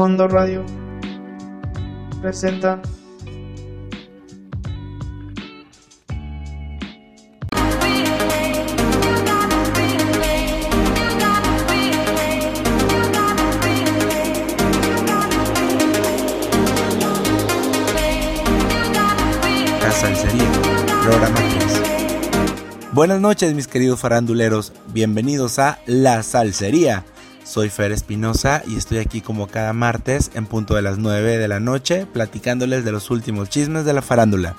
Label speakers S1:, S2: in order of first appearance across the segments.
S1: Fondo Radio presenta
S2: La Salsería, programa 3. Buenas noches mis queridos faranduleros, bienvenidos a La Salsería. Soy Fer Espinosa y estoy aquí como cada martes en punto de las 9 de la noche platicándoles de los últimos chismes de la farándula.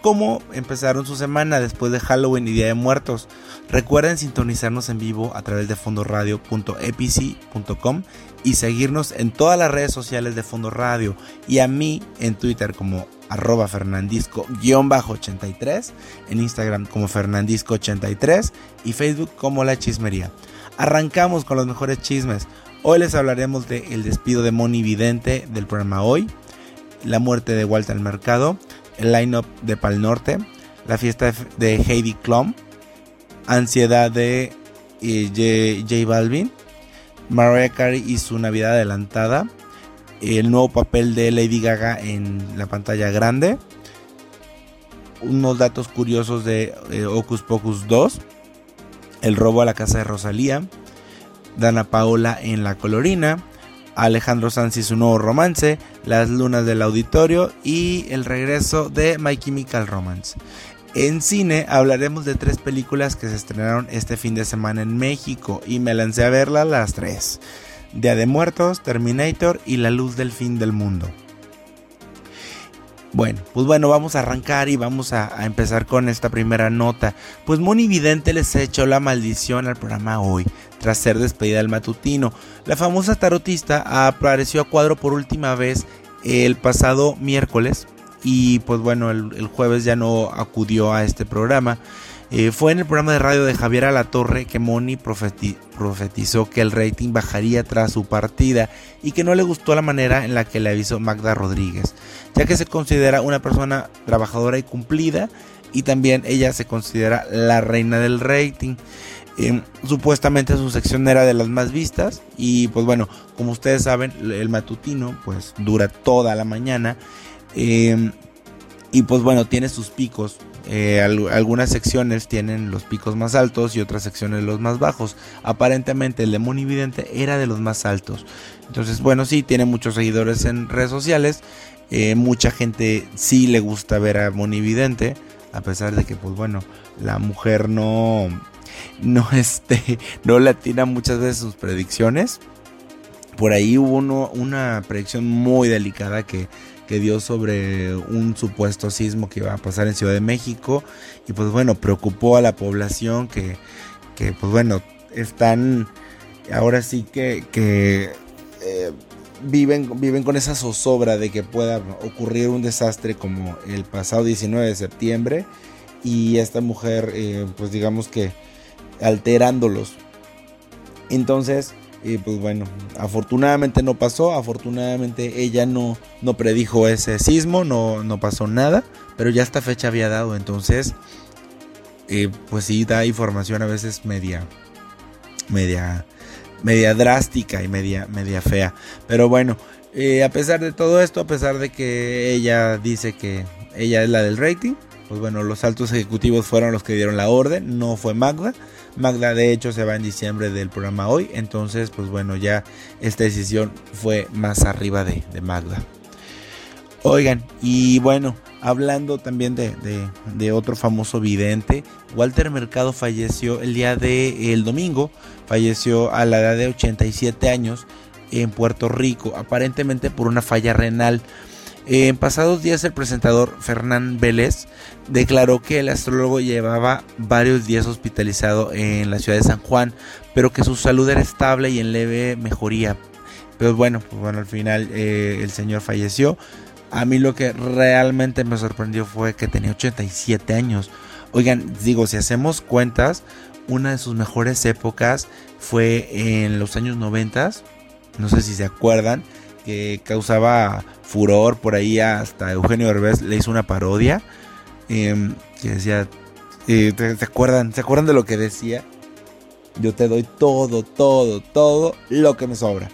S2: ¿Cómo empezaron su semana después de Halloween y Día de Muertos? Recuerden sintonizarnos en vivo a través de fondoradio.epici.com y seguirnos en todas las redes sociales de Fondo Radio y a mí en Twitter como arroba fernandisco-83, en Instagram como fernandisco83 y Facebook como La Chismería. Arrancamos con los mejores chismes. Hoy les hablaremos de el despido de Moni Vidente del programa Hoy, la muerte de Walter Mercado, el line-up de Pal Norte, la fiesta de Heidi Klum, ansiedad de eh, J, J Balvin, Mariah Carey y su Navidad adelantada, el nuevo papel de Lady Gaga en la pantalla grande, unos datos curiosos de eh, Ocus Pocus 2, el robo a la casa de Rosalía, Dana Paola en La Colorina, Alejandro Sanz y su nuevo romance, Las Lunas del Auditorio y el regreso de My Chemical Romance. En cine hablaremos de tres películas que se estrenaron este fin de semana en México y me lancé a verlas las tres. Día de Muertos, Terminator y La Luz del Fin del Mundo. Bueno, pues bueno, vamos a arrancar y vamos a, empezar con esta primera nota. Pues Moni Vidente les echó la maldición al programa hoy, tras ser despedida del matutino. La famosa tarotista apareció a cuadro por última vez el pasado miércoles y pues bueno, el jueves ya no acudió a este programa. Eh, fue en el programa de radio de Javier Alatorre que Moni profeti profetizó que el rating bajaría tras su partida y que no le gustó la manera en la que le avisó Magda Rodríguez, ya que se considera una persona trabajadora y cumplida y también ella se considera la reina del rating. Eh, supuestamente su sección era de las más vistas y pues bueno, como ustedes saben, el matutino pues dura toda la mañana eh, y pues bueno, tiene sus picos eh, algunas secciones tienen los picos más altos y otras secciones los más bajos. Aparentemente el de Monividente era de los más altos. Entonces, bueno, sí, tiene muchos seguidores en redes sociales. Eh, mucha gente sí le gusta ver a Monividente. A pesar de que, pues bueno, la mujer no. No, este, no le atina muchas veces sus predicciones. Por ahí hubo una predicción muy delicada que que dio sobre un supuesto sismo que iba a pasar en Ciudad de México y pues bueno, preocupó a la población que, que pues bueno, están ahora sí que, que eh, viven, viven con esa zozobra de que pueda ocurrir un desastre como el pasado 19 de septiembre y esta mujer eh, pues digamos que alterándolos. Entonces, y pues bueno, afortunadamente no pasó, afortunadamente ella no, no predijo ese sismo, no, no pasó nada, pero ya esta fecha había dado, entonces eh, pues sí da información a veces media, media, media drástica y media, media fea. Pero bueno, eh, a pesar de todo esto, a pesar de que ella dice que ella es la del rating, pues bueno, los altos ejecutivos fueron los que dieron la orden, no fue Magda. Magda de hecho se va en diciembre del programa hoy, entonces pues bueno, ya esta decisión fue más arriba de, Magda. Oigan, y bueno, hablando también de, de, de, otro famoso vidente, Walter Mercado falleció el día de el domingo, falleció a la edad de 87 años en Puerto Rico, aparentemente por una falla renal. En pasados días el presentador Fernán Vélez declaró que el astrólogo llevaba varios días hospitalizado en la ciudad de San Juan, pero que su salud era estable y en leve mejoría. Pero bueno, pues bueno, al final eh, el señor falleció. A mí lo que realmente me sorprendió fue que tenía 87 años. Oigan, digo, si hacemos cuentas, una de sus mejores épocas fue en los años 90. No sé si se acuerdan que causaba furor por ahí hasta Eugenio Derbez le hizo una parodia eh, que decía eh, ¿te, ¿te, acuerdan? ¿Se acuerdan de lo que decía? Yo te doy todo, todo, todo lo que me sobra.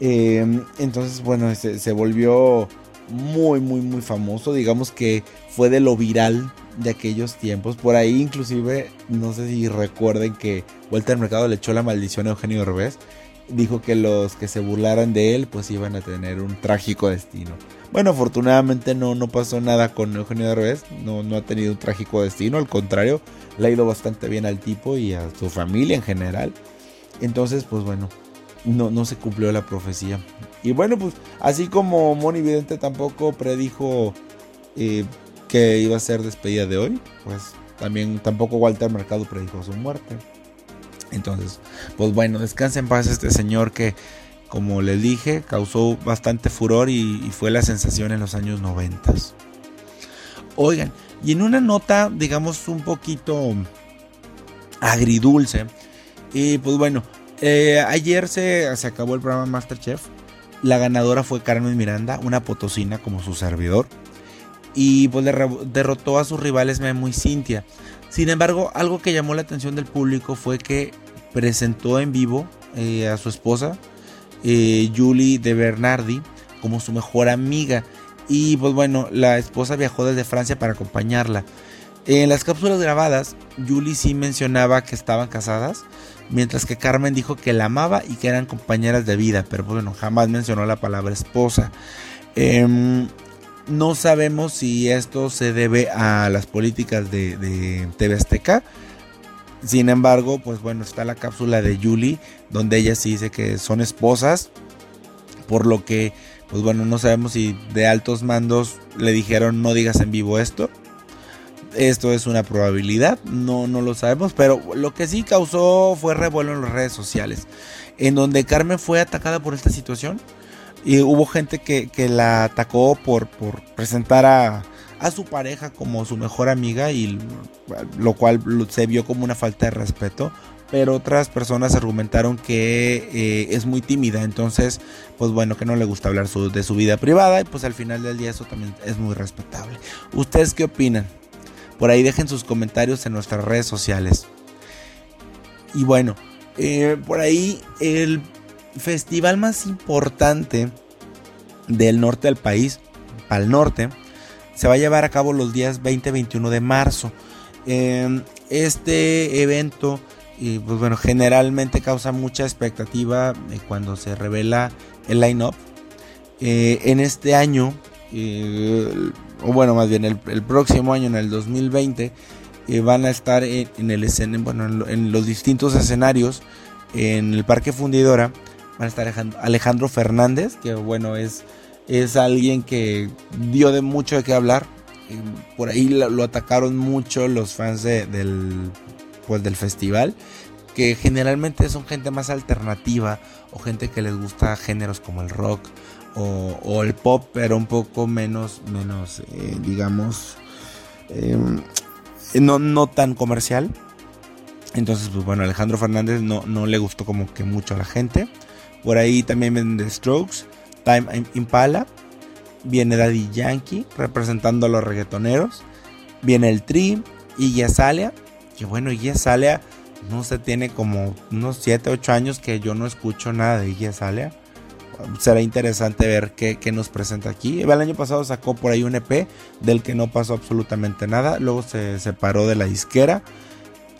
S2: Em, entonces, bueno, se, volvió muy, muy, muy famoso. Digamos que fue de lo viral de aquellos tiempos. Por ahí inclusive, no sé si recuerden que Walter Mercado le echó la maldición a Eugenio Derbez. Dijo que los que se burlaran de él pues iban a tener un trágico destino. Bueno, afortunadamente no, no pasó nada con Eugenio Derbez. No, no ha tenido un trágico destino. Al contrario, le ha ido bastante bien al tipo y a su familia en general. Entonces, pues bueno, no, no se cumplió la profecía. Y bueno, pues así como Moni Vidente tampoco predijo eh, que iba a ser despedida de hoy, pues también tampoco Walter Mercado predijo su muerte. Entonces, pues bueno, descansa en paz este señor que, como les dije, causó bastante furor y, fue la sensación en los años 90. Oigan, y en una nota, digamos, un poquito agridulce, y pues bueno, eh, ayer se, se acabó el programa Masterchef. La ganadora fue Carmen Miranda, una potosina como su servidor. Y pues derrotó a sus rivales Memo y Cintia. Sin embargo, algo que llamó la atención del público fue que presentó en vivo eh, a su esposa, eh, Julie de Bernardi, como su mejor amiga. Y pues bueno, la esposa viajó desde Francia para acompañarla. En las cápsulas grabadas, Julie sí mencionaba que estaban casadas, mientras que Carmen dijo que la amaba y que eran compañeras de vida, pero bueno, jamás mencionó la palabra esposa. Em, no sabemos si esto se debe a las políticas de, de TV Azteca. Sin embargo, pues bueno, está la cápsula de Julie, donde ella sí dice que son esposas, por lo que, pues bueno, no sabemos si de altos mandos le dijeron no digas en vivo esto esto es una probabilidad, no, no lo sabemos, pero lo que sí causó fue revuelo en las redes sociales, en donde Carmen fue atacada por esta situación y hubo gente que, la atacó por, por presentar a, su pareja como su mejor amiga y lo cual se vio como una falta de respeto pero otras personas argumentaron que eh, es muy tímida, entonces, pues bueno, que no le gusta hablar de su vida privada y pues al final del día eso también es muy respetable. ¿Ustedes qué opinan? Por ahí dejen sus comentarios en nuestras redes sociales. Y bueno, eh, por ahí el festival más importante del norte del país, al norte, se va a llevar a cabo los días 20 y 21 de marzo. Em, este evento, pues bueno, generalmente causa mucha expectativa eh, cuando se revela el line-up. Eh, en este año, o bueno, más bien el, próximo año, en el 2020, eh, van a estar en, el bueno, en, los distintos escenarios en el Parque Fundidora. Van a estar Alejandro Fernández, que bueno, es, es alguien que dio de mucho de qué hablar. Eh, por ahí lo, atacaron mucho los fans del, pues, del festival, que generalmente son gente más alternativa o gente que les gusta géneros como el rock o, el pop, pero un poco menos, menos eh, digamos, em, no, no tan comercial. Entonces, pues bueno, Alejandro Fernández no, no le gustó como que mucho a la gente. Por ahí también vienen The Strokes, Time Impala, viene Daddy Yankee representando a los reggaetoneros, viene el Tri, y Azalea, que bueno, y Azalea no se tiene como unos 7, 8 años que yo no escucho nada de Iggy Azalea será interesante ver qué, nos presenta aquí. El año pasado sacó por ahí un EP del que no pasó absolutamente nada. Luego se separó de la disquera.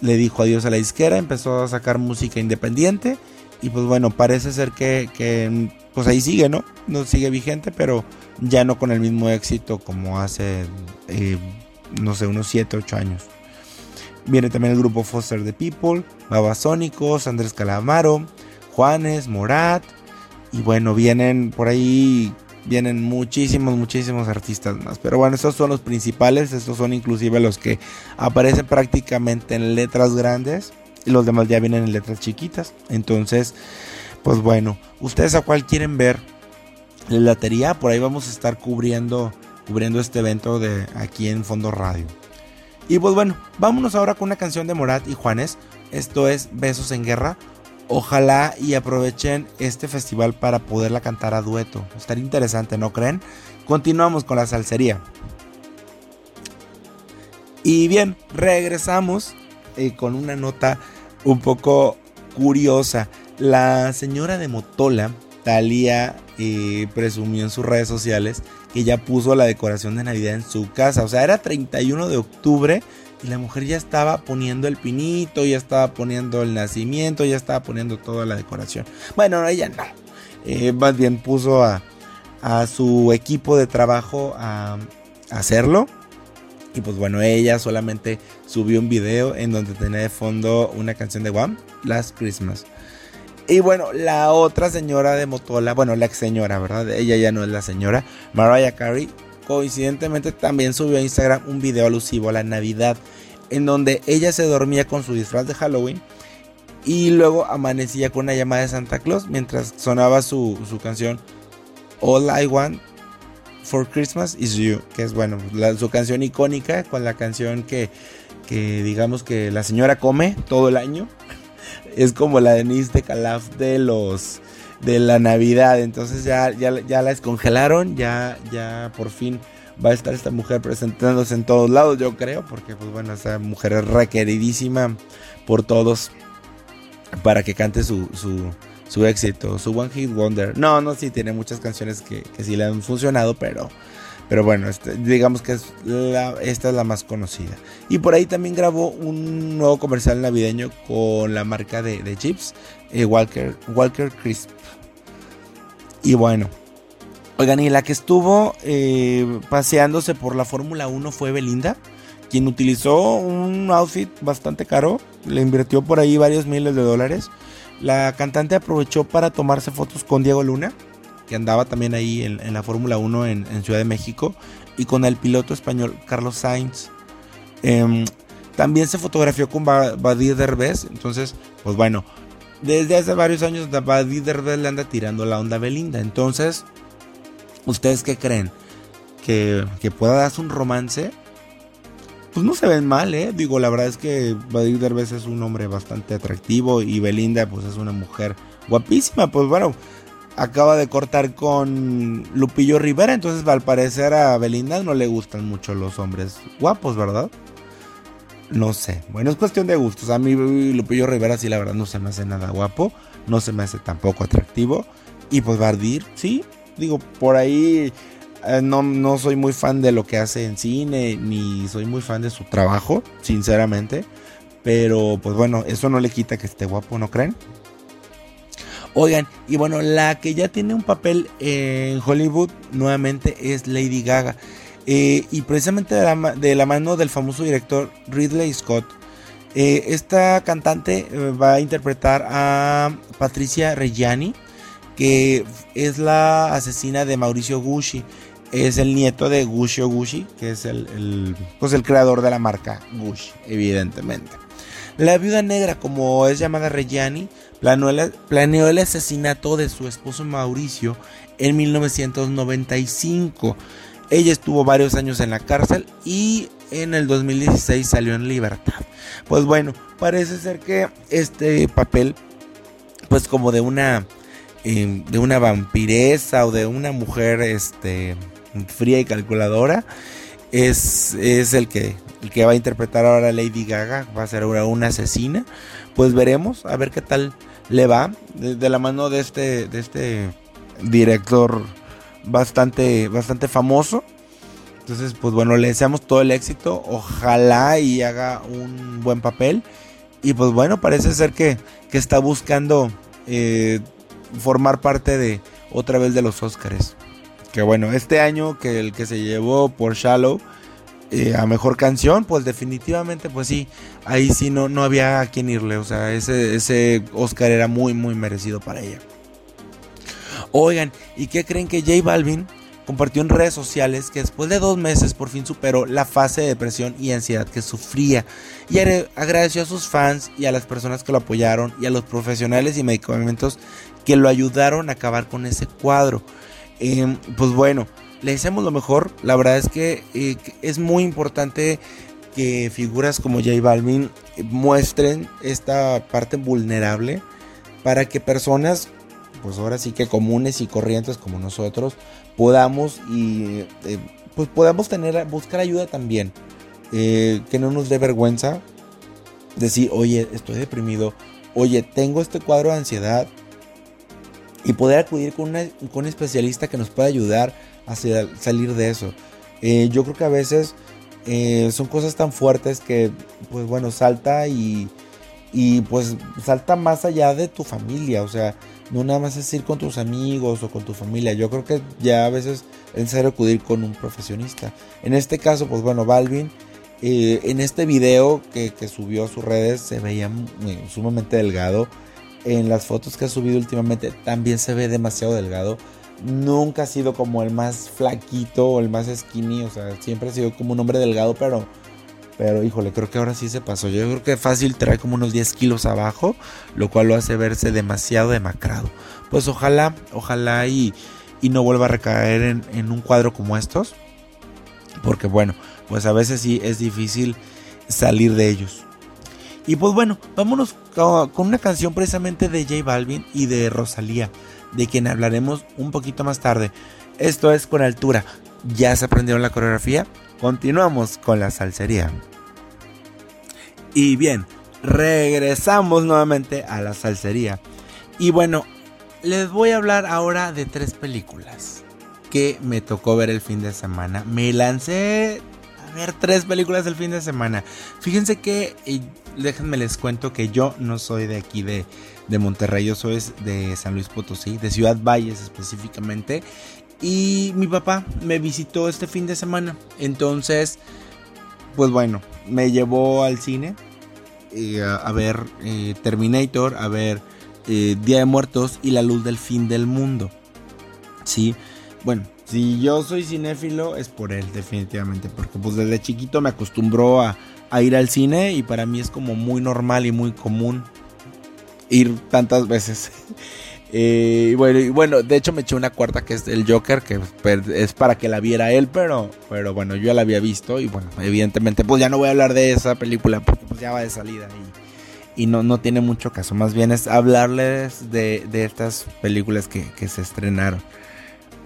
S2: Le dijo adiós a la disquera. Empezó a sacar música independiente. Y pues bueno, parece ser que, pues ahí sigue, ¿no? No sigue vigente, pero ya no con el mismo éxito como hace, eh, no sé, unos 7, 8 años. Viene también el grupo Foster the People, Babasónicos, Andrés Calamaro, Juanes, Morat, y bueno, vienen por ahí, vienen muchísimos, muchísimos artistas más. Pero bueno, estos son los principales, estos son inclusive los que aparecen prácticamente en letras grandes. Y los demás ya vienen en letras chiquitas. Entonces, pues bueno, ustedes a cuál quieren ver la latería, por ahí vamos a estar cubriendo, cubriendo este evento de aquí en Fondo Radio. Y pues bueno, vámonos ahora con una canción de Morat y Juanes. Esto es Besos en Guerra. Ojalá y aprovechen este festival para poderla cantar a dueto. Estaría interesante, ¿no creen? Continuamos con la salsería. Y bien, regresamos eh, con una nota un poco curiosa. La señora de Motola, Talía eh, presumió en sus redes sociales que ya puso la decoración de Navidad en su casa. O sea, era 31 de octubre y la mujer ya estaba poniendo el pinito, ya estaba poniendo el nacimiento, ya estaba poniendo toda la decoración. Bueno, ella no. Eh, más bien puso a, su equipo de trabajo a, hacerlo. Y pues bueno, ella solamente subió un video en donde tenía de fondo una canción de Wham, Last Christmas. Y bueno, la otra señora de Motola, bueno, la ex señora, ¿verdad? Ella ya no es la señora, Mariah Carey, coincidentemente también subió a Instagram un video alusivo a la Navidad, en donde ella se dormía con su disfraz de Halloween y luego amanecía con una llamada de Santa Claus mientras sonaba su, canción All I Want for Christmas is You, que es bueno, su canción icónica con la canción que, que digamos que la señora come todo el año es como la Denise de Calaf de los de la Navidad. Entonces ya, ya, ya la descongelaron, ya, ya por fin va a estar esta mujer presentándose en todos lados, yo creo, porque pues bueno, esta mujer es requeridísima por todos para que cante su, su, éxito, su One Hit Wonder. No, no, sí, tiene muchas canciones que, que sí le han funcionado, pero pero bueno, este, digamos que es esta es la más conocida. Y por ahí también grabó un nuevo comercial navideño con la marca de, chips, eh, Walker, Walker Crisp. Y bueno, oigan, y la que estuvo eh, paseándose por la Fórmula 1 fue Belinda, quien utilizó un outfit bastante caro, le invirtió por ahí varios miles de dólares. La cantante aprovechó para tomarse fotos con Diego Luna que andaba también ahí en, la Fórmula 1 en, Ciudad de México, y con el piloto español Carlos Sainz. Em, también se fotografió con Badir Derbez, entonces, pues bueno, desde hace varios años Badir Derbez le anda tirando la onda Belinda, entonces, ¿ustedes qué creen? ¿Que, que pueda darse un romance? Pues no se ven mal, ¿eh? Digo, la verdad es que Badir Derbez es un hombre bastante atractivo y Belinda pues es una mujer guapísima, pues bueno, acaba de cortar con Lupillo Rivera, entonces al parecer a Belinda no le gustan mucho los hombres guapos, ¿verdad? No sé, bueno, es cuestión de gustos. A mí Lupillo Rivera sí la verdad no se me hace nada guapo, no se me hace tampoco atractivo. Y pues Bardir, sí, digo, por ahí eh, no, no soy muy fan de lo que hace en cine, ni soy muy fan de su trabajo, sinceramente. Pero pues bueno, eso no le quita que esté guapo, ¿no creen? Oigan, y bueno, la que ya tiene un papel en Hollywood nuevamente es Lady Gaga. Eh, y precisamente de la, mano del famoso director Ridley Scott. Eh, esta cantante va a interpretar a Patricia Reggiani, que es la asesina de Mauricio Gucci. Es el nieto de Gucci Gucci, que es el, pues el creador de la marca Gucci, evidentemente. La viuda negra, como es llamada Reggiani, planeó el, asesinato de su esposo Mauricio en 1995. Ella estuvo varios años en la cárcel y en el 2016 salió en libertad. Pues bueno, parece ser que este papel, pues como de una, em, de una vampiresa o de una mujer, este, fría y calculadora, es, es el que el que va a interpretar ahora Lady Gaga, va a ser ahora una asesina. Pues veremos, a ver qué tal le va de, la mano de este, de este director bastante, bastante famoso. Entonces, pues bueno, le deseamos todo el éxito. Ojalá y haga un buen papel. Y pues bueno, parece ser que, que está buscando eh, formar parte de otra vez de los Oscars. Que bueno, este año que el que se llevó por Shallow eh, a mejor canción, pues definitivamente, pues sí, ahí sí no, no había a quien irle. O sea, ese, ese Oscar era muy, muy merecido para ella. Oigan, ¿y qué creen que J Balvin compartió en redes sociales que después de dos meses por fin superó la fase de depresión y ansiedad que sufría? Y agradeció a sus fans y a las personas que lo apoyaron y a los profesionales y medicamentos que lo ayudaron a acabar con ese cuadro. Em, pues bueno, le deseamos lo mejor. La verdad es que eh, es muy importante que figuras como J Balvin muestren esta parte vulnerable para que personas, pues ahora sí que comunes y corrientes como nosotros, podamos y eh, pues podamos tener, buscar ayuda también. Eh, que no nos dé vergüenza decir, oye, estoy deprimido, oye, tengo este cuadro de ansiedad, y poder acudir con, un especialista que nos pueda ayudar a salir de eso. Eh, yo creo que a veces eh, son cosas tan fuertes que, pues bueno, salta y, y pues salta más allá de tu familia, o sea, no nada más es ir con tus amigos o con tu familia. Yo creo que ya a veces es necesario acudir con un profesionista. En este caso, pues bueno, Balvin, eh, en este video que, subió a sus redes se veía sumamente delgado. En las fotos que ha subido últimamente también se ve demasiado delgado. Nunca ha sido como el más flaquito o el más skinny. O sea, siempre ha sido como un hombre delgado, pero pero híjole, creo que ahora sí se pasó. Yo creo que fácil trae como unos 10 kilos abajo, lo cual lo hace verse demasiado demacrado. Pues ojalá, ojalá y, y no vuelva a recaer en, un cuadro como estos. Porque bueno, pues a veces sí es difícil salir de ellos. Y pues bueno, vámonos con una canción precisamente de J Balvin y de Rosalía, de quien hablaremos un poquito más tarde. Esto es con altura. ¿Ya se aprendieron la coreografía? Continuamos con la salsería. Y bien, regresamos nuevamente a la salsería. Y bueno, les voy a hablar ahora de tres películas que me tocó ver el fin de semana. Me lancé a ver tres películas el fin de semana. Fíjense que, déjenme les cuento que yo no soy de aquí de, de Monterrey, yo soy de San Luis Potosí, de Ciudad Valles específicamente. Y mi papá me visitó este fin de semana. Entonces, pues bueno, me llevó al cine eh, a, ver eh, Terminator, a ver eh, Día de Muertos y La Luz del Fin del Mundo. Sí, bueno, si yo soy cinéfilo es por él, definitivamente. Porque pues desde chiquito me acostumbró a, a ir al cine y para mí es como muy normal y muy común ir tantas veces. Eh, bueno, bueno, de hecho me eché una cuarta que es el Joker, que es para que la viera él, pero, pero bueno, yo ya la había visto y bueno, evidentemente pues ya no voy a hablar de esa película porque pues ya va de salida y, no, no tiene mucho caso, más bien es hablarles de, estas películas que, se estrenaron.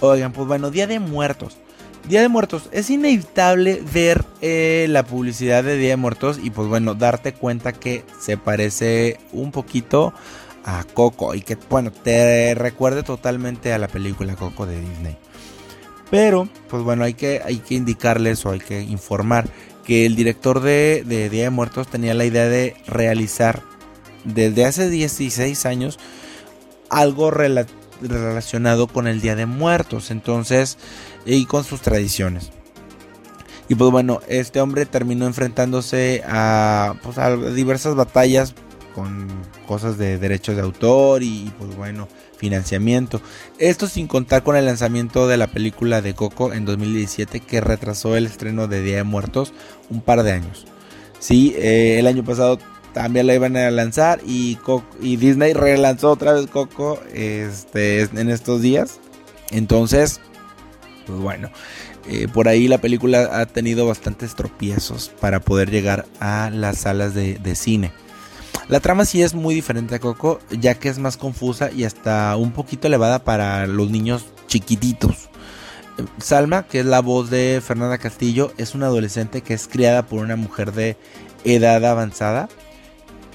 S2: Oigan, pues bueno, Día de Muertos. Día de Muertos, es inevitable ver eh, la publicidad de Día de Muertos y pues bueno, darte cuenta que se parece un poquito a Coco y que, bueno, te recuerde totalmente a la película Coco de Disney. Pero, pues bueno, hay que, hay que indicarles o hay que informar que el director de, Día de Muertos tenía la idea de realizar desde hace 16 años algo relacionado con el Día de Muertos, entonces, y con sus tradiciones. Y pues bueno, este hombre terminó enfrentándose a, pues, a diversas batallas con cosas de derechos de autor y pues bueno, financiamiento. Esto sin contar con el lanzamiento de la película de Coco en 2017 que retrasó el estreno de Día de Muertos un par de años. Sí, eh, el año pasado también la iban a lanzar y, y Disney relanzó otra vez Coco este, en estos días. Entonces, pues bueno, eh, por ahí la película ha tenido bastantes tropiezos para poder llegar a las salas de cine. La trama sí es muy diferente a Coco, ya que es más confusa y hasta un poquito elevada para los niños chiquititos. Salma, que es la voz de Fernanda Castillo, es una adolescente que es criada por una mujer de edad avanzada.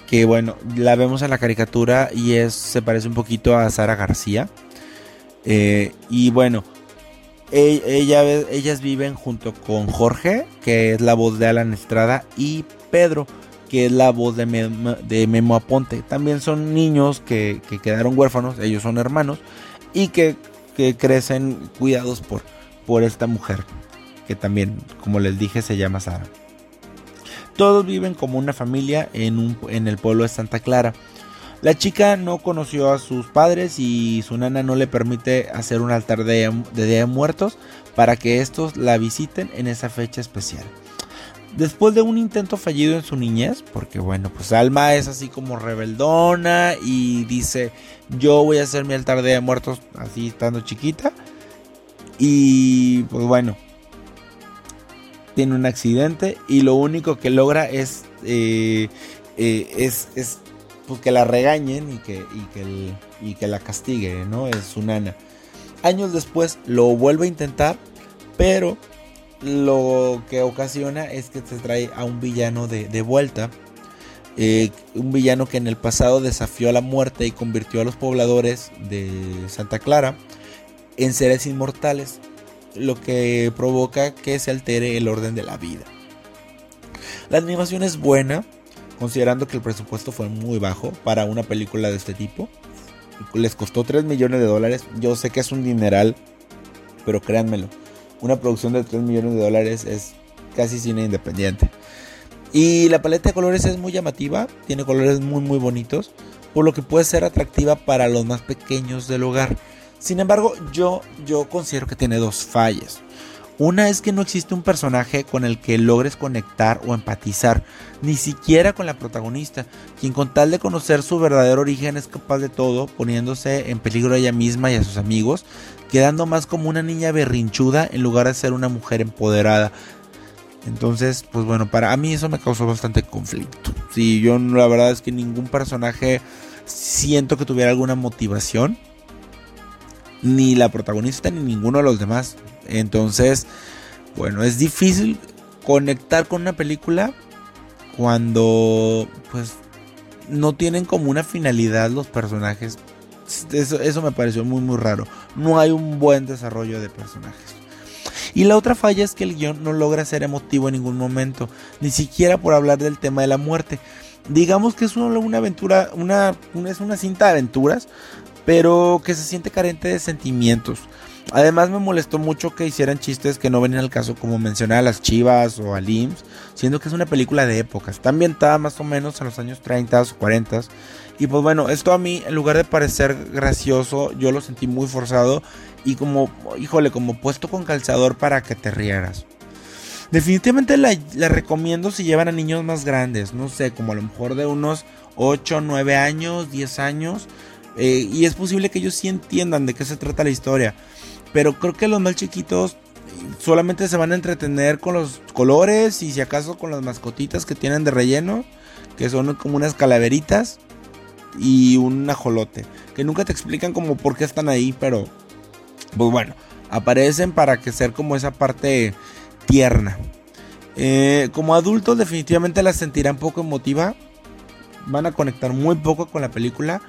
S2: Que bueno, la vemos en la caricatura y es, se parece un poquito a Sara García. Eh, y bueno, e, ella, ellas viven junto con Jorge, que es la voz de Alan Estrada, y Pedro, que es la voz de Memo, Aponte. También son niños que, quedaron huérfanos, ellos son hermanos, y que, crecen cuidados por, por esta mujer, que también, como les dije, se llama Sara. Todos viven como una familia en, un, en el pueblo de Santa Clara. La chica no conoció a sus padres y su nana no le permite hacer un altar de, de Día de Muertos para que estos la visiten en esa fecha especial después de un intento fallido en su niñez, porque bueno, pues Alma es así como rebeldona y dice, yo voy a hacer mi altar de muertos así estando chiquita. Y pues bueno, tiene un accidente y lo único que logra es, eh, eh, es, es pues, que la regañen y que, y que, y que la castigue, ¿no? Es su nana. Años después lo vuelve a intentar, pero lo que ocasiona es que se trae a un villano de, vuelta. eh, un villano que en el pasado desafió a la muerte y convirtió a los pobladores de Santa Clara en seres inmortales, lo que provoca que se altere el orden de la vida. La animación es buena, considerando que el presupuesto fue muy bajo para una película de este tipo. Les costó 3 millones de dólares. Yo sé que es un dineral, pero créanmelo, una producción de 3 millones de dólares es casi cine independiente. Y la paleta de colores es muy llamativa, tiene colores muy muy bonitos, por lo que puede ser atractiva para los más pequeños del hogar. Sin embargo, yo, yo considero que tiene dos fallas. Una es que no existe un personaje con el que logres conectar o empatizar, ni siquiera con la protagonista, quien con tal de conocer su verdadero origen es capaz de todo, poniéndose en peligro a ella misma y a sus amigos, quedando más como una niña berrinchuda en lugar de ser una mujer empoderada. Entonces, pues bueno, para mí eso me causó bastante conflicto. Sí, yo la verdad es que ningún personaje siento que tuviera alguna motivación. Ni la protagonista ni ninguno de los demás. Entonces, bueno, es difícil conectar con una película cuando pues no tienen como una finalidad los personajes. Eso, eso me pareció muy muy raro. No hay un buen desarrollo de personajes. Y la otra falla es que el guion no logra ser emotivo en ningún momento, ni siquiera por hablar del tema de la muerte. Digamos que es una, aventura, una, es una cinta de aventuras, pero que se siente carente de sentimientos. Además me molestó mucho que hicieran chistes que no venían al caso como mencionar a las chivas o a Lims, siendo que es una película de épocas, está ambientada más o menos en los años 30 o 40 y pues bueno, esto a mí en lugar de parecer gracioso, yo lo sentí muy forzado y como, híjole, como puesto con calzador para que te rieras. Definitivamente la, recomiendo si llevan a niños más grandes, no sé, como a lo mejor de unos 8, 9 años, 10 años. Eh, y es posible que ellos sí entiendan de qué se trata la historia. Pero creo que los más chiquitos solamente se van a entretener con los colores y si acaso con las mascotitas que tienen de relleno, que son como unas calaveritas y un ajolote, que nunca te explican como por qué están ahí, pero pues bueno, aparecen para que ser como esa parte tierna. Eh, como adultos definitivamente la sentirán poco emotiva, van a conectar muy poco con la película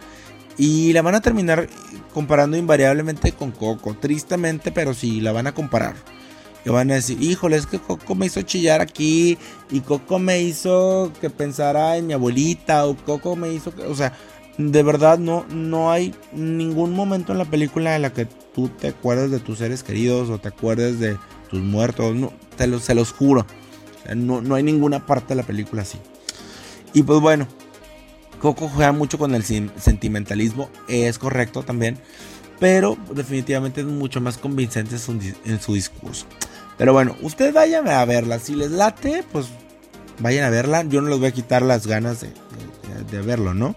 S2: y la van a terminar comparando invariablemente con Coco, tristemente, pero sí la van a comparar. Y van a decir, híjole, es que Coco me hizo chillar aquí y Coco me hizo que pensara en mi abuelita o Coco me hizo que, o sea, de verdad no, no hay ningún momento en la película en la que tú te acuerdes de tus seres queridos o te acuerdes de tus muertos. No, te lo, se los juro. no, no hay ninguna parte de la película así. Y pues bueno, Coco juega mucho con el sentimentalismo, es correcto también, pero definitivamente es mucho más convincente en su, discurso. Pero bueno, ustedes vayan a verla, si les late, pues vayan a verla, yo no les voy a quitar las ganas de verlo, ¿no?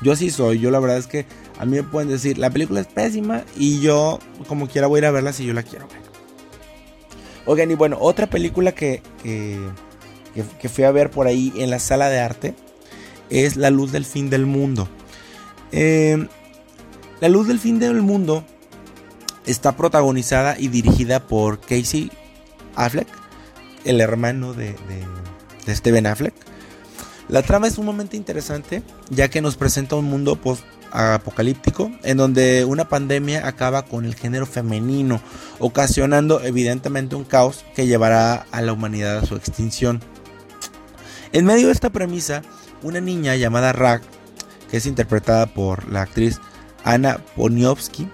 S2: Yo así soy, yo la verdad es que a mí me pueden decir, la película es pésima y yo como quiera voy a ir a verla si yo la quiero ver. Oigan, y bueno, otra película que, que, fui a ver por ahí en la sala de arte es La luz del fin del mundo. Eh, la luz del fin del mundo está protagonizada y dirigida por Casey Affleck, el hermano de, de, de Steven Affleck. La trama es sumamente interesante ya que nos presenta un mundo post-apocalíptico en donde una pandemia acaba con el género femenino, ocasionando evidentemente un caos que llevará a la humanidad a su extinción. En medio de esta premisa, una niña llamada Rag, que es interpretada por la actriz Anna Poniowski,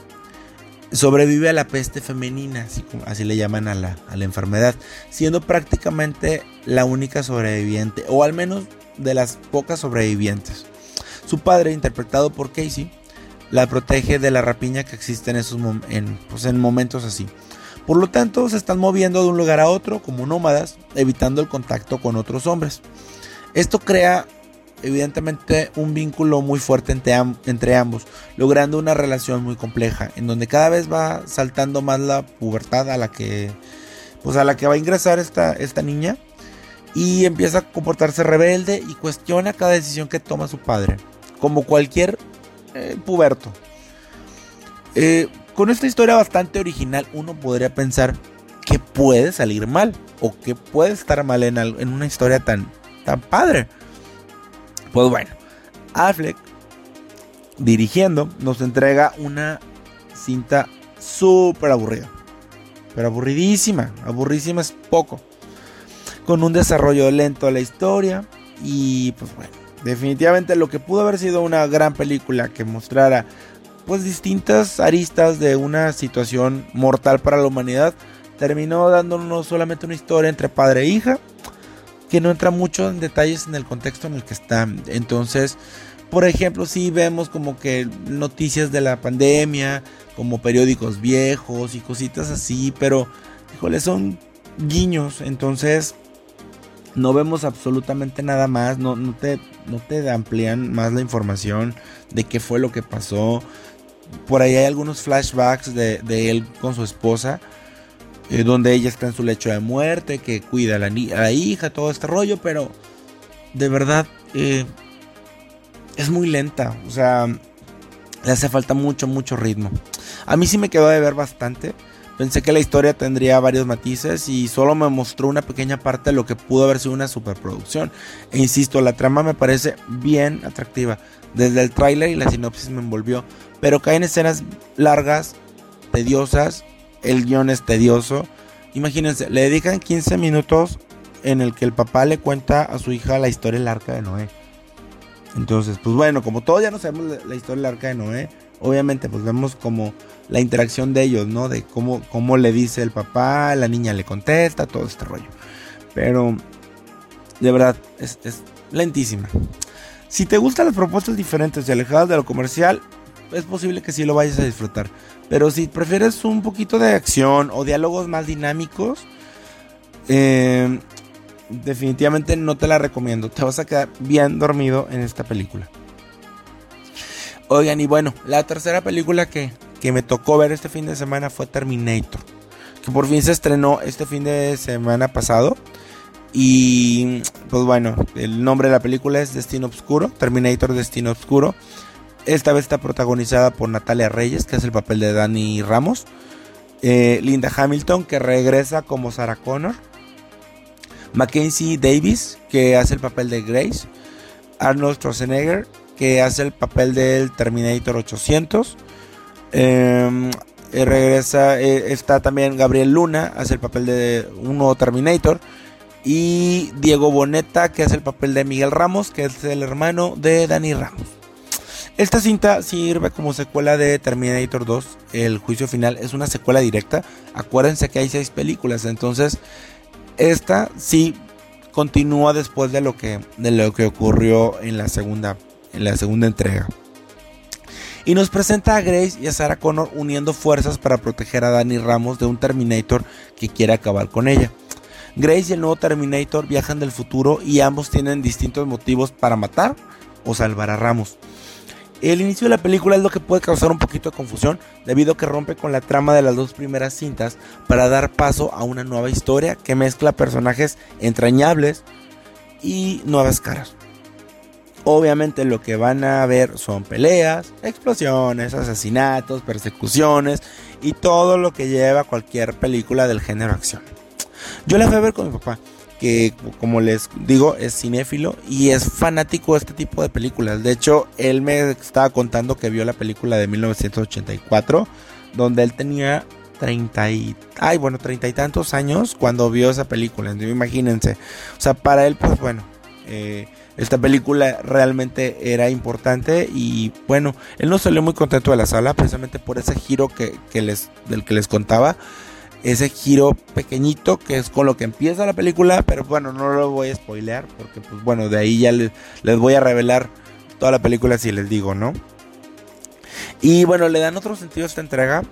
S2: sobrevive a la peste femenina, así, así le llaman a la, a la enfermedad, siendo prácticamente la única sobreviviente, o al menos de las pocas sobrevivientes. Su padre, interpretado por Casey, la protege de la rapiña que existe en, esos en, pues, en momentos así. Por lo tanto, se están moviendo de un lugar a otro como nómadas, evitando el contacto con otros hombres. Esto crea evidentemente un vínculo muy fuerte entre, entre, ambos, logrando una relación muy compleja, en donde cada vez va saltando más la pubertad a la que, pues a la que va a ingresar esta, esta niña y empieza a comportarse rebelde y cuestiona cada decisión que toma su padre, como cualquier eh, puberto. Eh, con esta historia bastante original, uno podría pensar que puede salir mal o que puede estar mal en, en una historia tan, tan padre. Pues bueno, Affleck dirigiendo nos entrega una cinta súper aburrida. Pero aburridísima, aburridísima es poco. Con un desarrollo lento de la historia y pues bueno, definitivamente lo que pudo haber sido una gran película que mostrara pues distintas aristas de una situación mortal para la humanidad, terminó dándonos solamente una historia entre padre e hija que no entra mucho en detalles en el contexto en el que está. Entonces, por ejemplo, si vemos como que noticias de la pandemia, como periódicos viejos y cositas así, pero, híjole, son guiños, entonces no vemos absolutamente nada más, no, te, no te amplían más la información de qué fue lo que pasó. Por ahí hay algunos flashbacks de, él con su esposa, eh, donde ella está en su lecho de muerte, que cuida a la, la hija, todo este rollo, pero de verdad eh, es muy lenta, o sea, le hace falta mucho, mucho ritmo. A mí sí me quedó de ver bastante. Pensé que la historia tendría varios matices y solo me mostró una pequeña parte de lo que pudo haber sido una superproducción. E insisto, la trama me parece bien atractiva. Desde el tráiler y la sinopsis me envolvió. Pero caen escenas largas, tediosas. El guion es tedioso. Imagínense, le dedican 15 minutos en el que el papá le cuenta a su hija la historia del arca de Noé. Entonces, pues bueno, como todos ya no sabemos la historia del arca de Noé, obviamente pues vemos como la interacción de ellos, ¿no? De cómo, cómo le dice el papá, la niña le contesta, todo este rollo. Pero, de verdad, es, es lentísima. Si te gustan las propuestas diferentes y alejadas de lo comercial, es posible que sí lo vayas a disfrutar. Pero si prefieres un poquito de acción o diálogos más dinámicos, eh, definitivamente no te la recomiendo. Te vas a quedar bien dormido en esta película. Oigan, y bueno, la tercera película que, que me tocó ver este fin de semana fue Terminator. Que por fin se estrenó este fin de semana pasado. Y pues bueno, el nombre de la película es Destino Obscuro, Terminator Destino Obscuro. Esta vez está protagonizada por Natalia Reyes, que es el papel de Danny Ramos. Eh, Linda Hamilton, que regresa como Sarah Connor. Mackenzie Davis, que hace el papel de Grace, Arnold Schwarzenegger, que hace el papel del Terminator 800. Em, eh, regresa, eh, está también Gabriel Luna, hace el papel de un nuevo Terminator. Y Diego Boneta, que hace el papel de Miguel Ramos, que es el hermano de Dani Ramos. Esta cinta sirve como secuela de Terminator 2. El juicio final es una secuela directa. Acuérdense que hay seis películas, entonces esta sí continúa después de lo que, de lo que ocurrió en la, segunda, en la segunda entrega. Y nos presenta a Grace y a Sarah Connor uniendo fuerzas para proteger a Danny Ramos de un Terminator que quiere acabar con ella. Grace y el nuevo Terminator viajan del futuro y ambos tienen distintos motivos para matar o salvar a Ramos. El inicio de la película es lo que puede causar un poquito de confusión debido a que rompe con la trama de las dos primeras cintas para dar paso a una nueva historia que mezcla personajes entrañables y nuevas caras. Obviamente lo que van a ver son peleas, explosiones, asesinatos, persecuciones y todo lo que lleva cualquier película del género acción. Yo la fui a ver con mi papá que como les digo es cinéfilo y es fanático de este tipo de películas. De hecho, él me estaba contando que vio la película de 1984, donde él tenía 30 y, ay, bueno, 30 y tantos años cuando vio esa película. imagínense. O sea, para él, pues bueno, eh, esta película realmente era importante y bueno, él no salió muy contento de la sala precisamente por ese giro que, que les, del que les contaba ese giro pequeñito que es con lo que empieza la película, pero bueno, no lo voy a spoilear porque pues bueno, de ahí ya les, voy a revelar toda la película si les digo, ¿no? Y bueno, le dan otro sentido a esta entrega.